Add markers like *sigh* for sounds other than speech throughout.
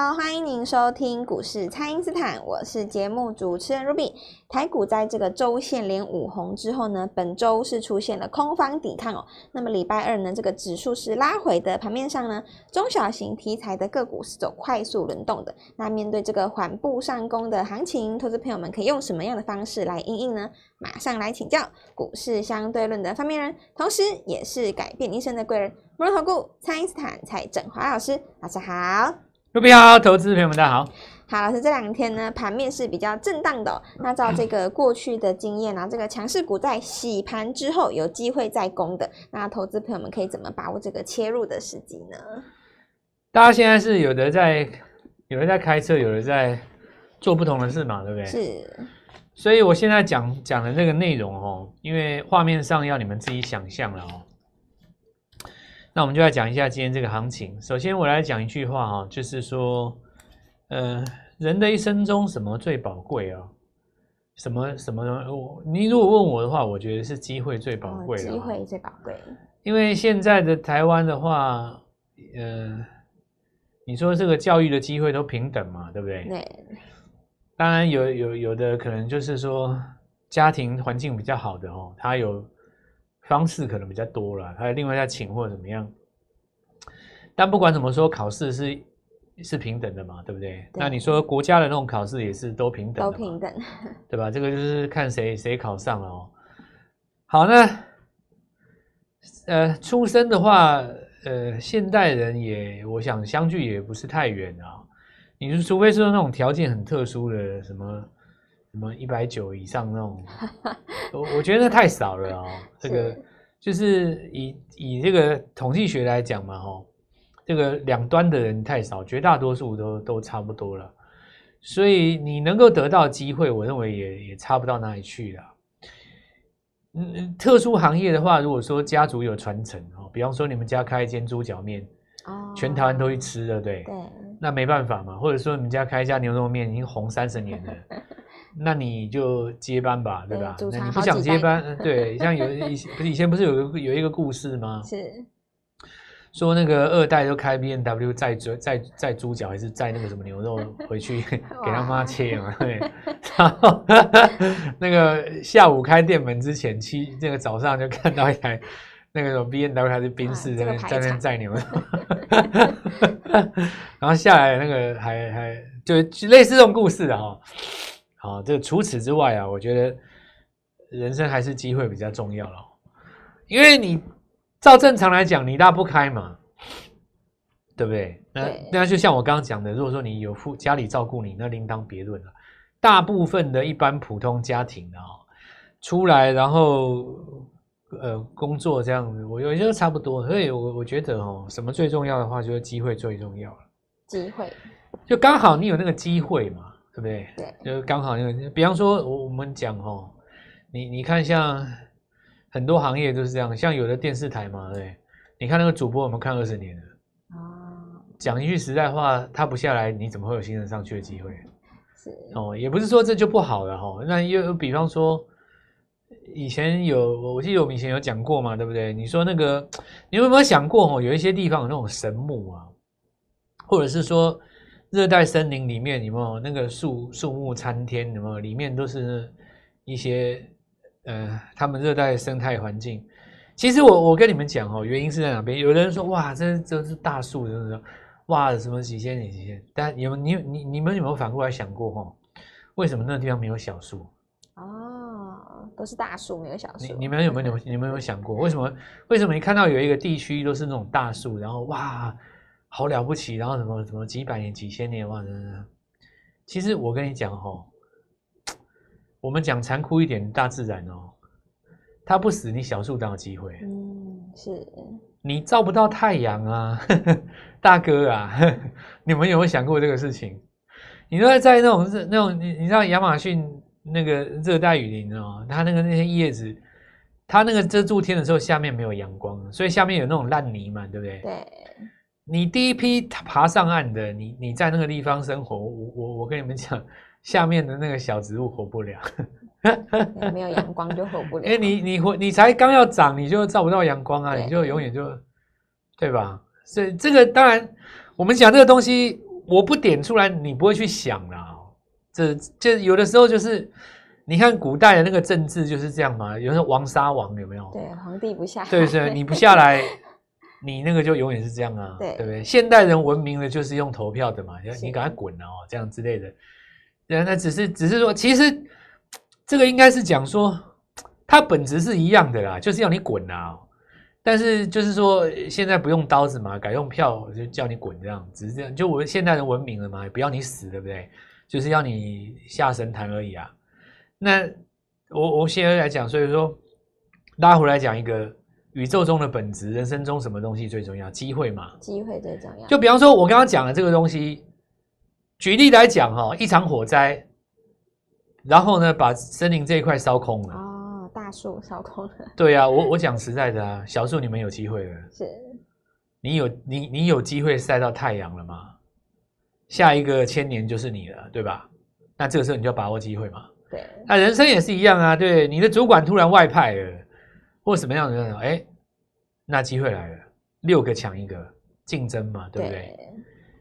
好，欢迎您收听股市蔡因斯坦，我是节目主持人 Ruby。台股在这个周线连五红之后呢，本周是出现了空方抵抗哦。那么礼拜二呢，这个指数是拉回的，盘面上呢，中小型题材的个股是走快速轮动的。那面对这个缓步上攻的行情，投资朋友们可以用什么样的方式来应应呢？马上来请教股市相对论的发明人，同时也是改变一生的贵人——摩尔投顾蔡因斯坦蔡振华老师，老师好。各位好，投资朋友们大家好。好，老师这两天呢，盘面是比较震荡的哦。那照这个过去的经验啊，这个强势股在洗盘之后有机会再攻的，那投资朋友们可以怎么把握这个切入的时机呢？大家现在是有的在，有的在开车，有的在做不同的事嘛，对不对？是。所以我现在讲讲的这个内容哦，因为画面上要你们自己想象了哦。那我们就来讲一下今天这个行情。首先，我来讲一句话哈，就是说，呃，人的一生中什么最宝贵啊？什么什么？我你如果问我的话，我觉得是机会最宝贵的。机会最宝贵。因为现在的台湾的话，呃，你说这个教育的机会都平等嘛，对不对？对。当然有有有的可能就是说家庭环境比较好的哦，他有。方式可能比较多了，还有另外再请或者怎么样，但不管怎么说，考试是是平等的嘛，对不对？对。那你说国家的那种考试也是都平等的，都平等，对吧？这个就是看谁谁考上了哦。好，那呃，出生的话，呃，现代人也，我想相距也不是太远啊。你是，除非是那种条件很特殊的什么。什么一百九以上那种，*laughs* 我我觉得那太少了哦。这个就是以以这个统计学来讲嘛，哦，这个两端的人太少，绝大多数都都差不多了。所以你能够得到机会，我认为也也差不到哪里去了。嗯，特殊行业的话，如果说家族有传承哦，比方说你们家开一间猪脚面，哦，全台湾都去吃了，对对，那没办法嘛。或者说你们家开一家牛肉面，已经红三十年了。那你就接班吧，对吧？那你不想接班，对，像有以前不是以前不是有个有一个故事吗？是说那个二代都开 B N W 载猪载载猪脚还是载那个什么牛肉 *laughs* 回去给他妈切嘛？对，*laughs* 然后那个下午开店门之前，七那个早上就看到一台那个什么 B N W 还是宾士在那在那载牛肉，*laughs* 然后下来那个还还就类似这种故事的哈。好，这个除此之外啊，我觉得人生还是机会比较重要了，因为你照正常来讲，你大不开嘛，对不对？那那就像我刚刚讲的，如果说你有父家里照顾你，那另当别论了。大部分的一般普通家庭啊，出来然后呃工作这样子，我觉得差不多。所以我我觉得哦，什么最重要的话，就是机会最重要了。机会，就刚好你有那个机会嘛。对不对？对，就刚好那个，比方说，我我们讲哦，你你看，像很多行业都是这样，像有的电视台嘛，对，你看那个主播，我们看二十年了，哦，讲一句实在话，他不下来，你怎么会有新人上去的机会？是哦，也不是说这就不好了哈。那又比方说，以前有，我记得我们以前有讲过嘛，对不对？你说那个，你有没有想过哦？有一些地方有那种神木啊，或者是说。热带森林里面有没有那个树树木参天？有没有里面都是一些呃，他们热带生态环境。其实我我跟你们讲哦，原因是在哪边？有的人说哇，这这是大树，是不是？哇，什么几千年几千？但有你你你们有没有反过来想过哦？为什么那个地方没有小树？哦，都是大树，没有小树。你你们有没有你们有没有想过为什么？为什么你看到有一个地区都是那种大树，然后哇？好了不起，然后什么什么几百年、几千年哇！其实我跟你讲哈，我们讲残酷一点，大自然哦，它不死，你小树当有机会。嗯，是。你照不到太阳啊，*laughs* 大哥啊，*laughs* 你们有没有想过这个事情？你说在那种热那种，你你知道亚马逊那个热带雨林哦，它那个那些叶子，它那个遮住天的时候，下面没有阳光，所以下面有那种烂泥嘛，对不对？对。你第一批爬上岸的，你你在那个地方生活，我我我跟你们讲，下面的那个小植物活不了，没有阳光就活不了。哎，你你活你才刚要长，你就照不到阳光啊，你就永远就，对吧？所以这个当然，我们讲这个东西，我不点出来，你不会去想啦。这这有的时候就是，你看古代的那个政治就是这样嘛，有时候王杀王有没有？对，皇帝不下来。对对，你不下来，你那个就永远是这样啊，对，对不对？现代人文明的就是用投票的嘛，你赶快滚了哦，这样之类的。对，那只是只是说，其实这个应该是讲说，它本质是一样的啦，就是要你滚啊。但是就是说，现在不用刀子嘛，改用票就叫你滚这样，只是这样。就我们现代人文明了嘛，不要你死，对不对？就是要你下神坛而已啊。那我我现在来讲，所以说拉回来讲一个宇宙中的本质，人生中什么东西最重要？机会嘛，机会最重要。就比方说，我刚刚讲的这个东西，举例来讲哈，一场火灾，然后呢，把森林这一块烧空了。哦大树烧空了。对啊，我我讲实在的啊，小树你们有机会了。是，你有你你有机会晒到太阳了吗？下一个千年就是你了，对吧？那这个时候你就要把握机会嘛。对，那人生也是一样啊。对，你的主管突然外派了，或什么样的？哎，那机会来了，六个抢一个，竞争嘛，对不对？对。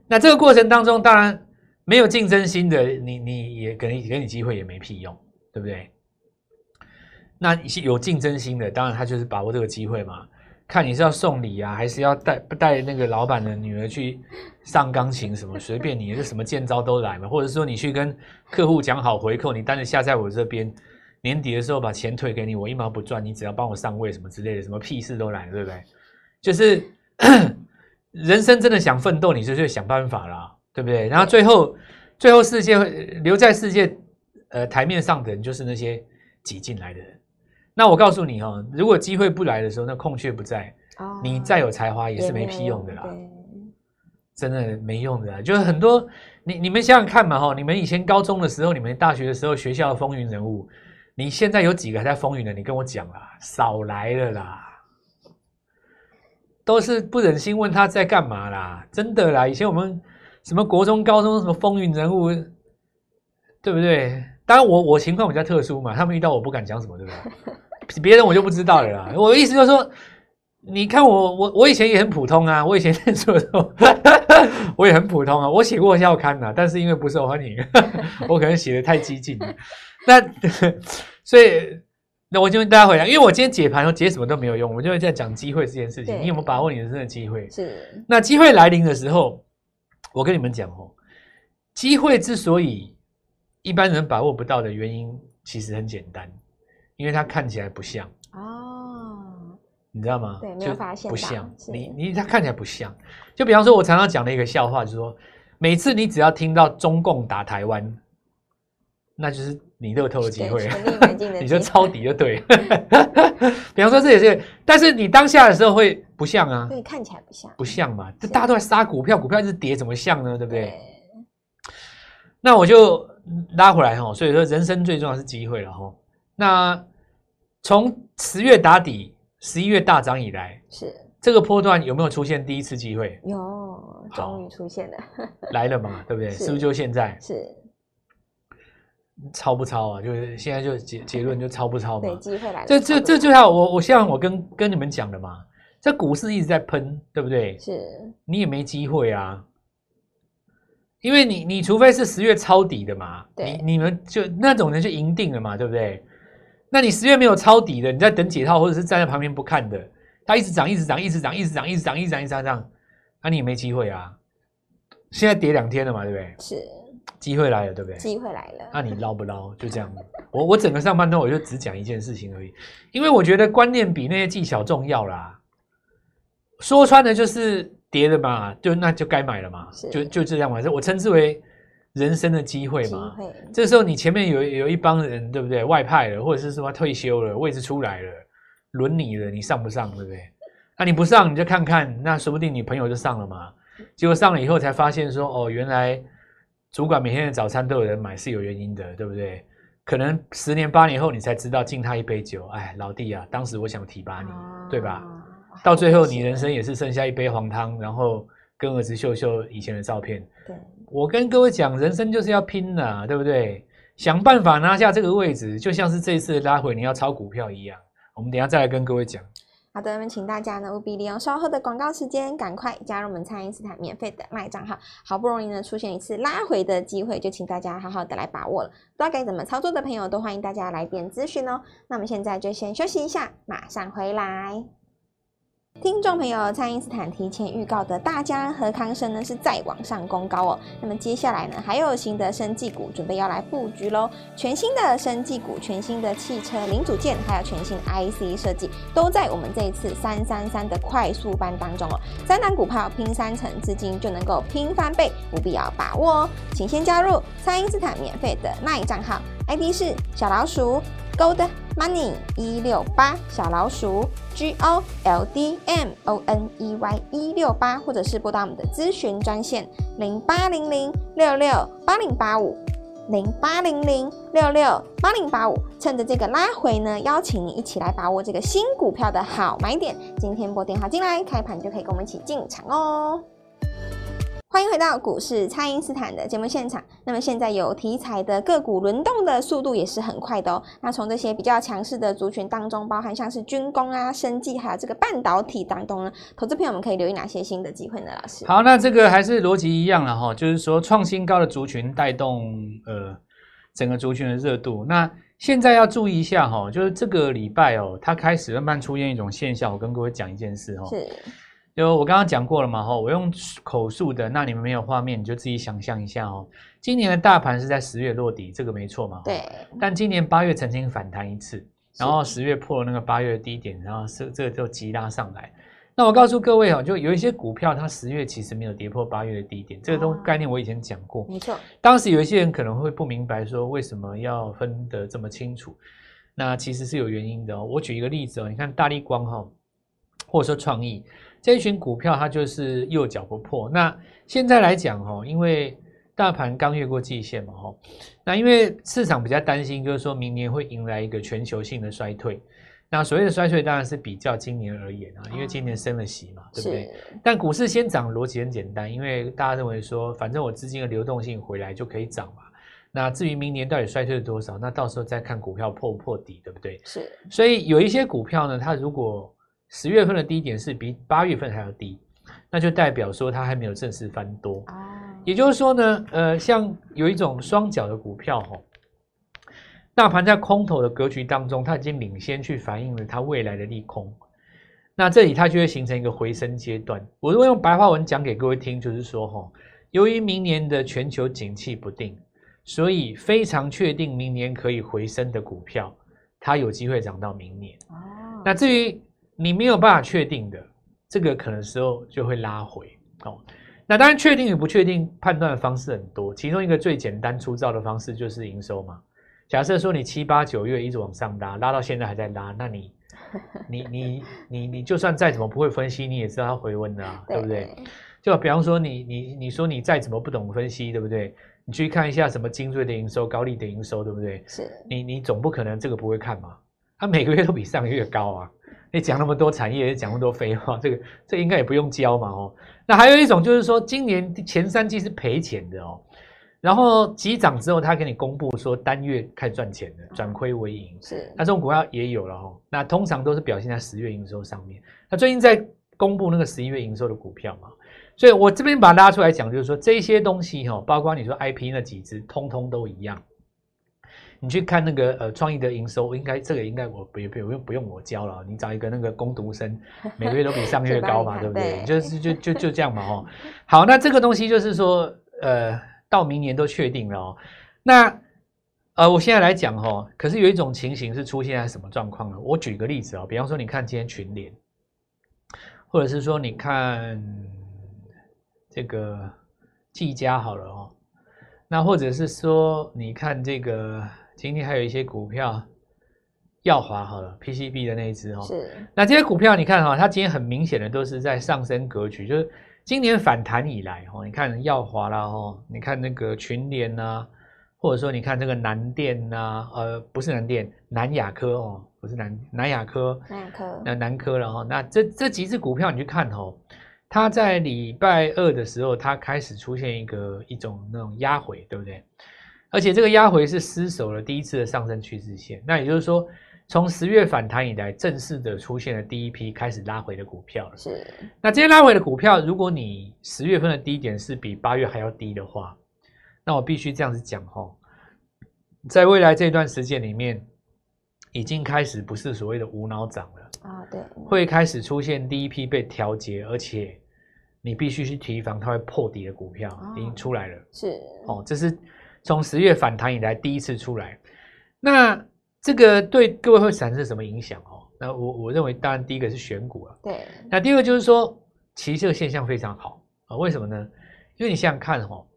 那这个过程当中，当然没有竞争心的，你你也给你给你机会也没屁用，对不对？那有竞争心的，当然他就是把握这个机会嘛。看你是要送礼啊，还是要带带那个老板的女儿去上钢琴什么，随便你，这什么见招都来嘛。或者说你去跟客户讲好回扣，你单子下在我这边，年底的时候把钱退给你，我一毛不赚，你只要帮我上位什么之类的，什么屁事都来，对不对？就是 *coughs* 人生真的想奋斗，你就去想办法啦，对不对？然后最后最后世界留在世界呃台面上的人，就是那些挤进来的人。那我告诉你哦，如果机会不来的时候，那空缺不在，哦，你再有才华也是没屁用的啦，真的没用的啦。就是很多你你们想想看嘛哈，你们以前高中的时候，你们大学的时候，学校的风云人物，你现在有几个还在风云的？你跟我讲啦，少来了啦，都是不忍心问他在干嘛啦，真的啦。以前我们什么国中、高中什么风云人物，对不对？当然我我情况比较特殊嘛，他们遇到我不敢讲什么，对不对？*laughs* 别人我就不知道了啦。我的意思就是说，你看我我我以前也很普通啊。我以前念书的时候，*laughs* 我也很普通啊。我写过校刊呐，但是因为不受欢迎，*laughs* 我可能写得太激进了。那 *laughs* 所以那我就跟大家回答，因为我今天解盘，我解什么都没有用，我就会在讲机会这件事情。你有没有把握你人生的机会？是。那机会来临的时候，我跟你们讲哦，机会之所以一般人把握不到的原因，其实很简单。因为它看起来不像哦，你知道吗？对，没有发现不像你你它看起来不像。就比方说，我常常讲的一个笑话，就是说，每次你只要听到中共打台湾，那就是你乐透的机会，*laughs* 你就抄底就对。*laughs* 比方说这也是，但是你当下的时候会不像啊，对，看起来不像，不像嘛？这大家都在杀股票，股票一直跌，怎么像呢？对不对？对那我就拉回来哈，所以说人生最重要是机会了哈。那从十月打底，十一月大涨以来，是这个波段有没有出现第一次机会？有，终于出现了，来了嘛，对不对？*laughs* 是，是不是就现在？是，抄不抄啊？就是现在就结结论就抄不抄嘛？对，机会来了。这这这就像我我像我跟跟你们讲的嘛，这股市一直在喷，对不对？是，你也没机会啊。因为你你除非是十月抄底的嘛，对，你你们就那种人就赢定了嘛，对不对？那你十月没有抄底的，你在等解套，或者是站在旁边不看的，它一直涨，一直涨，一直涨，一直涨，一直涨，一直涨，一直涨，那你也没机会啊。现在跌两天了嘛，对不对？是，机会来了，对不对？机会来了，那你捞不捞？就这样。我我整个上半段我就只讲一件事情而已，因为我觉得观念比那些技巧重要啦。说穿了就是跌了嘛，就那就该买了嘛，就就这样嘛，我称之为。人生的机会嘛，这时候你前面有有一帮人，对不对？外派了，或者是什么退休了，位置出来了，轮你了，你上不上，对不对？那你不上，你就看看，那说不定你朋友就上了嘛。结果上了以后才发现说，哦，原来主管每天的早餐都有人买，是有原因的，对不对？可能十年八年后你才知道敬他一杯酒，哎，老弟啊，当时我想提拔你，对吧？到最后你人生也是剩下一杯黄汤，然后跟儿子秀秀以前的照片。对。我跟各位讲，人生就是要拼呐，对不对？想办法拿下这个位置，就像是这一次拉回，你要炒股票一样。我们等一下再来跟各位讲。好的，那么请大家呢务必利用稍后的广告时间，赶快加入我们蔡因斯坦免费的卖账号。好不容易呢出现一次拉回的机会，就请大家好好的来把握了。不知道该怎么操作的朋友，都欢迎大家来电咨询哦。那我们现在就先休息一下，马上回来。听众朋友，蔡因斯坦提前预告的大家和康生呢是再往上攻高哦。那么接下来呢还有新的生技股准备要来布局喽。全新的生技股、全新的汽车零组件，还有全新 IC 设计，都在我们这一次三三三的快速班当中哦。三档股票拼三成资金就能够拼翻倍，务必要把握哦。请先加入蔡因斯坦免费的 LINE 账号，ID 是小老鼠 Gold Money 一六八小老鼠 G O L D M O N E Y 一六八，或者是拨打我们的咨询专线零八零零六六八零八五零八零零六六八零八五。趁着这个拉回呢，邀请你一起来把握这个新股票的好买点。今天拨电话进来，开盘就可以跟我们一起进场哦。欢迎回到股市，蔡因斯坦的节目现场。那么现在有题材的个股轮动的速度也是很快的哦。那从这些比较强势的族群当中，包含像是军工啊、生技，还有这个半导体当中呢，投资朋友们可以留意哪些新的机会呢？老师，好，那这个还是逻辑一样了哈，就是说创新高的族群带动呃整个族群的热度。那现在要注意一下哈，就是这个礼拜哦，它开始慢慢出现一种现象。我跟各位讲一件事哈。是。就我刚刚讲过了嘛，哈，我用口述的，那你们没有画面，你就自己想象一下哦。今年的大盘是在十月落底，这个没错嘛？对。但今年八月曾经反弹一次，然后十月破了那个八月的低点，然后是这个就急拉上来。那我告诉各位哦，就有一些股票，它十月其实没有跌破八月的低点，这个都概念我以前讲过。没错。当时有一些人可能会不明白，说为什么要分得这么清楚？那其实是有原因的哦。我举一个例子哦，你看大力光哈，或者说创意。这一群股票，它就是右脚不破。那现在来讲，哦，因为大盘刚越过季线嘛，哈，那因为市场比较担心，就是说明年会迎来一个全球性的衰退。那所谓的衰退，当然是比较今年而言啊，因为今年升了息嘛，对不对？但股市先涨，逻辑很简单，因为大家认为说，反正我资金的流动性回来就可以涨嘛。那至于明年到底衰退了多少，那到时候再看股票破不破底，对不对？是。所以有一些股票呢，它如果十月份的低点是比八月份还要低，那就代表说它还没有正式翻多。也就是说呢，呃，像有一种双脚的股票吼，大盘在空头的格局当中，它已经领先去反映了它未来的利空。那这里它就会形成一个回升阶段。我如果用白话文讲给各位听，就是说吼，由于明年的全球景气不定，所以非常确定明年可以回升的股票，它有机会涨到明年。那至于你没有办法确定的，这个可能时候就会拉回哦。那当然，确定与不确定判断的方式很多，其中一个最简单粗糙的方式就是营收嘛。假设说你七八九月一直往上拉，拉到现在还在拉，那你 *laughs* 你你你你就算再怎么不会分析，你也知道它回温的啊，*laughs* 对不对？就比方说你你你说你再怎么不懂分析，对不对？你去看一下什么精锐的营收、高利的营收，对不对？是你你总不可能这个不会看嘛？它每个月都比上个月高啊。你讲那么多产业，讲那么多废话，这个这个、应该也不用教嘛哦。那还有一种就是说，今年前三季是赔钱的哦，然后急涨之后，他给你公布说单月开始赚钱的，转亏为盈。是，那这种股票也有了哦。那通常都是表现在十月营收上面。那最近在公布那个十一月营收的股票嘛，所以我这边把它拉出来讲，就是说这些东西哈，包括你说 IP 那几只，通通都一样。你去看那个呃创意的营收，应该这个应该我不不用不用我教了，你找一个那个工读生，每个月都比上个月 *laughs* 高嘛，对不对？就是就就就这样嘛哦。好，那这个东西就是说，呃，到明年都确定了哦。那呃，我现在来讲哈、哦，可是有一种情形是出现在什么状况呢？我举个例子哦，比方说你看今天群联，或者是说你看这个技嘉好了哦，那或者是说你看这个。今天还有一些股票，耀华好了，PCB 的那一只哈。是。那这些股票你看哈，它今天很明显的都是在上升格局，就是今年反弹以来哈，你看耀华啦哈，你看那个群联呐，或者说你看这个南电呐，呃，不是南电，南亚科哦，不是南南亚科，南亚科，那南科了哈。那这这几只股票你去看哈，它在礼拜二的时候，它开始出现一个一种那种压回，对不对？而且这个压回是失守了第一次的上升趋势线，那也就是说，从十月反弹以来，正式的出现了第一批开始拉回的股票了。是，那这些拉回的股票，如果你十月份的低点是比八月还要低的话，那我必须这样子讲哈，在未来这段时间里面，已经开始不是所谓的无脑涨了啊，对，会开始出现第一批被调节，而且你必须去提防它会破底的股票，已经出来了。是，哦，这是从十月反弹以来第一次出来，那。这个对各位会产生什么影响哦？那我我认为，当然第一个是选股啊。对。那第二个就是说，其实这个现象非常好啊。为什么呢？因为你想想看哦，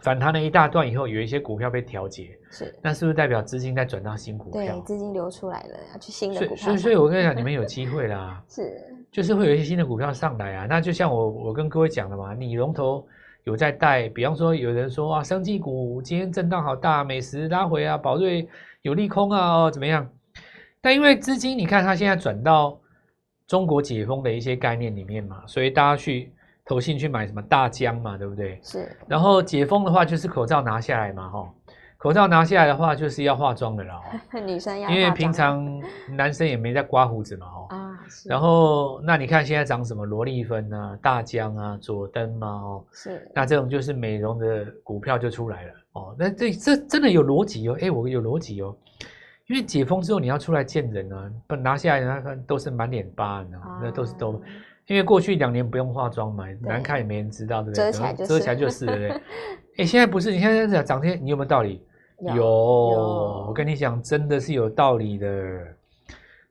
反弹了一大段以后，有一些股票被调节，是。那是不是代表资金在转到新股票？对，资金流出来了，要去新的股票。所以，所以我跟你讲，*laughs* 你们有机会啦。是。就是会有一些新的股票上来啊。那就像我我跟各位讲的嘛，你龙头有在带，比方说有人说啊，生技股今天震荡好大，美食拉回啊，宝瑞。有利空啊，哦，怎么样？但因为资金，你看它现在转到中国解封的一些概念里面嘛，所以大家去投信去买什么大疆嘛，对不对？是。然后解封的话，就是口罩拿下来嘛，哈，口罩拿下来的话，就是要化妆的了，*laughs* 女生要。因为平常男生也没在刮胡子嘛，哈。啊，是。然后，那你看现在长什么罗丽芬啊、大疆啊、佐登嘛，哦，是。那这种就是美容的股票就出来了。哦，那这这真的有逻辑哦，哎，我有逻辑哦，因为解封之后你要出来见人啊，不拿下来那个都是满脸疤呢，那都是都，因为过去两年不用化妆嘛，难看也没人知道，对不对？遮起来就是，遮起来就是，对不对？*laughs* 哎，现在不是，你现在讲涨天，你有没有道理？有，有，我跟你讲，真的是有道理的，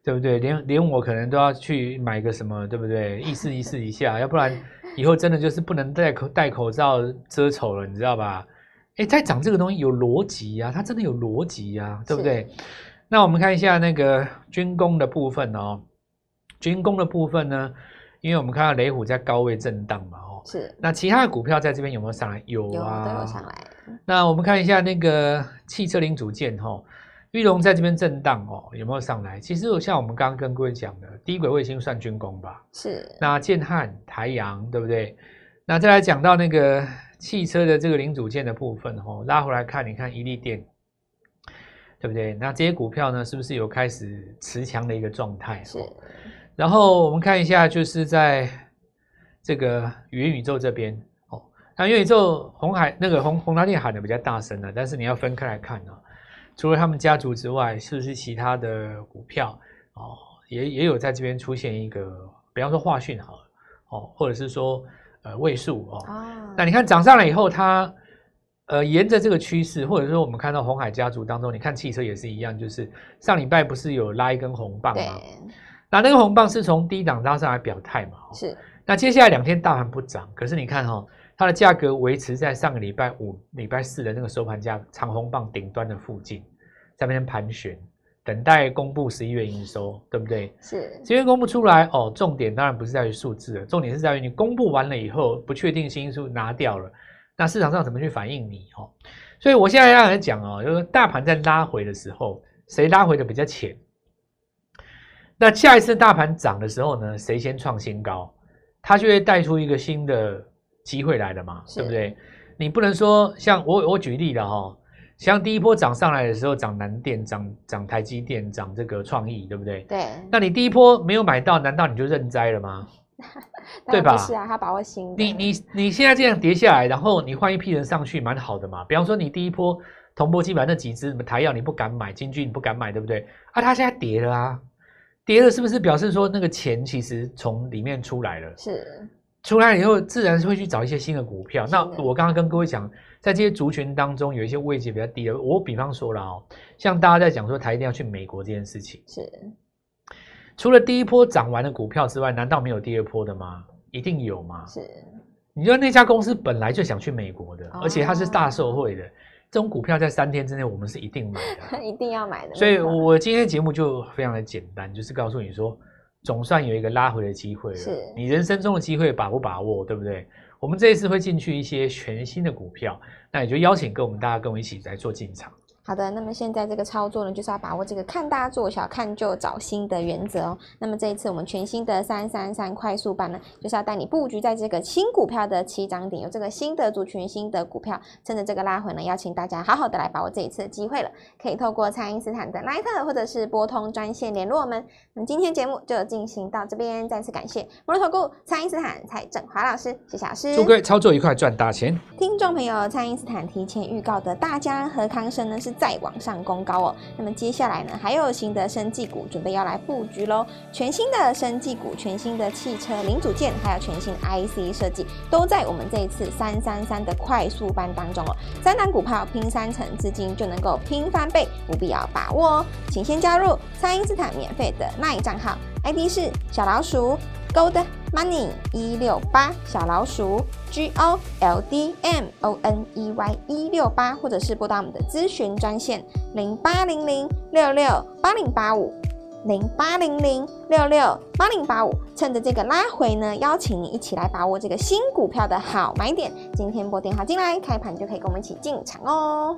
对不对？连连我可能都要去买个什么，对不对？*laughs* 意思意思一下，要不然以后真的就是不能戴口戴口罩遮丑了，你知道吧？哎，在涨这个东西有逻辑呀，它真的有逻辑呀，对不对？那我们看一下那个军工的部分哦。军工的部分呢，因为我们看到雷虎在高位震荡嘛，哦，是。那其他的股票在这边有没有上来？有啊，有都有上来。那我们看一下那个汽车零组件哈、哦，裕隆在这边震荡哦，有没有上来？其实像我们刚刚跟各位讲的，低轨卫星算军工吧？是。那建汉、台阳，对不对？那再来讲到那个。汽车的这个零组件的部分，吼，拉回来看，你看，一利电，对不对？那这些股票呢，是不是有开始持强的一个状态？是。然后我们看一下，就是在这个元宇宙这边，哦，那元宇宙红海那个红红达电喊的比较大声了，但是你要分开来看啊，除了他们家族之外，是不是其他的股票哦，也也有在这边出现一个，比方说华讯好了，哦，或者是说。呃，位数哦，啊、那你看涨上来以后，它呃沿着这个趋势，或者说我们看到红海家族当中，你看汽车也是一样，就是上礼拜不是有拉一根红棒吗？对那那个红棒是从低档拉上来表态嘛？是。那接下来两天大盘不涨，可是你看哈、哦，它的价格维持在上个礼拜五、礼拜四的那个收盘价长红棒顶端的附近，在那边盘旋。等待公布十一月营收，对不对？是，十一月公布出来哦。重点当然不是在于数字了，重点是在于你公布完了以后，不确定性因素拿掉了，那市场上怎么去反应你？哦，所以我现在要来讲哦，就是大盘在拉回的时候，谁拉回的比较浅？那下一次大盘涨的时候呢，谁先创新高，它就会带出一个新的机会来了嘛，是对不对？你不能说像我我举例了哈、哦。像第一波涨上来的时候，涨南电、涨涨台积电、涨这个创意，对不对？对。那你第一波没有买到，难道你就认栽了吗？*laughs* 对吧？是啊，他把握新的。你你你现在这样跌下来，然后你换一批人上去，蛮好的嘛。比方说，你第一波铜箔基板那几只，什么台药你不敢买，金居你不敢买，对不对？啊，它现在跌了啊，跌了是不是表示说那个钱其实从里面出来了？是。出来以后，自然是会去找一些新的股票。那我刚刚跟各位讲。在这些族群当中，有一些位置比较低的。我比方说了哦，像大家在讲说台一定要去美国这件事情，是除了第一波涨完的股票之外，难道没有第二波的吗？一定有吗？是，你说那家公司本来就想去美国的，而且它是大受惠的，这种股票在三天之内我们是一定买的，*laughs* 一定要买的。所以我今天节目就非常的简单，就是告诉你说，总算有一个拉回的机会了。是你人生中的机会把不把握，对不对？我们这一次会进去一些全新的股票，那也就邀请跟我们大家跟我一起来做进场。好的，那么现在这个操作呢，就是要把握这个看大做小、看旧找新的原则哦。那么这一次我们全新的三三三快速版呢，就是要带你布局在这个新股票的起涨点，有这个新的族群、新的股票，趁着这个拉回呢，邀请大家好好的来把握这一次的机会了。可以透过蔡因斯坦的 LINE 或者是拨通专线联络我们。那么今天节目就进行到这边，再次感谢摩尔投顾蔡因斯坦蔡振华老师，谢谢老师。祝各位操作愉快，赚大钱。听众朋友，蔡因斯坦提前预告的大家安和康生呢是再往上攻高哦。那么接下来呢，还有新的生技股准备要来布局喽。全新的生技股、全新的汽车零组件，还有全新 IC 设计，都在我们这一次三三三的快速班当中哦。三档股票拼三成资金就能够拼翻倍，务必要把握哦。请先加入蔡因斯坦免费的 LINE 账号，ID 是小老鼠 Gold Money 一六八小老鼠 G O L D M O N E Y 一六八，或者是拨打我们的咨询专线零八零零六六八零八五零八零零六六八零八五。趁着这个拉回呢，邀请你一起来把握这个新股票的好买点。今天拨电话进来，开盘就可以跟我们一起进场哦。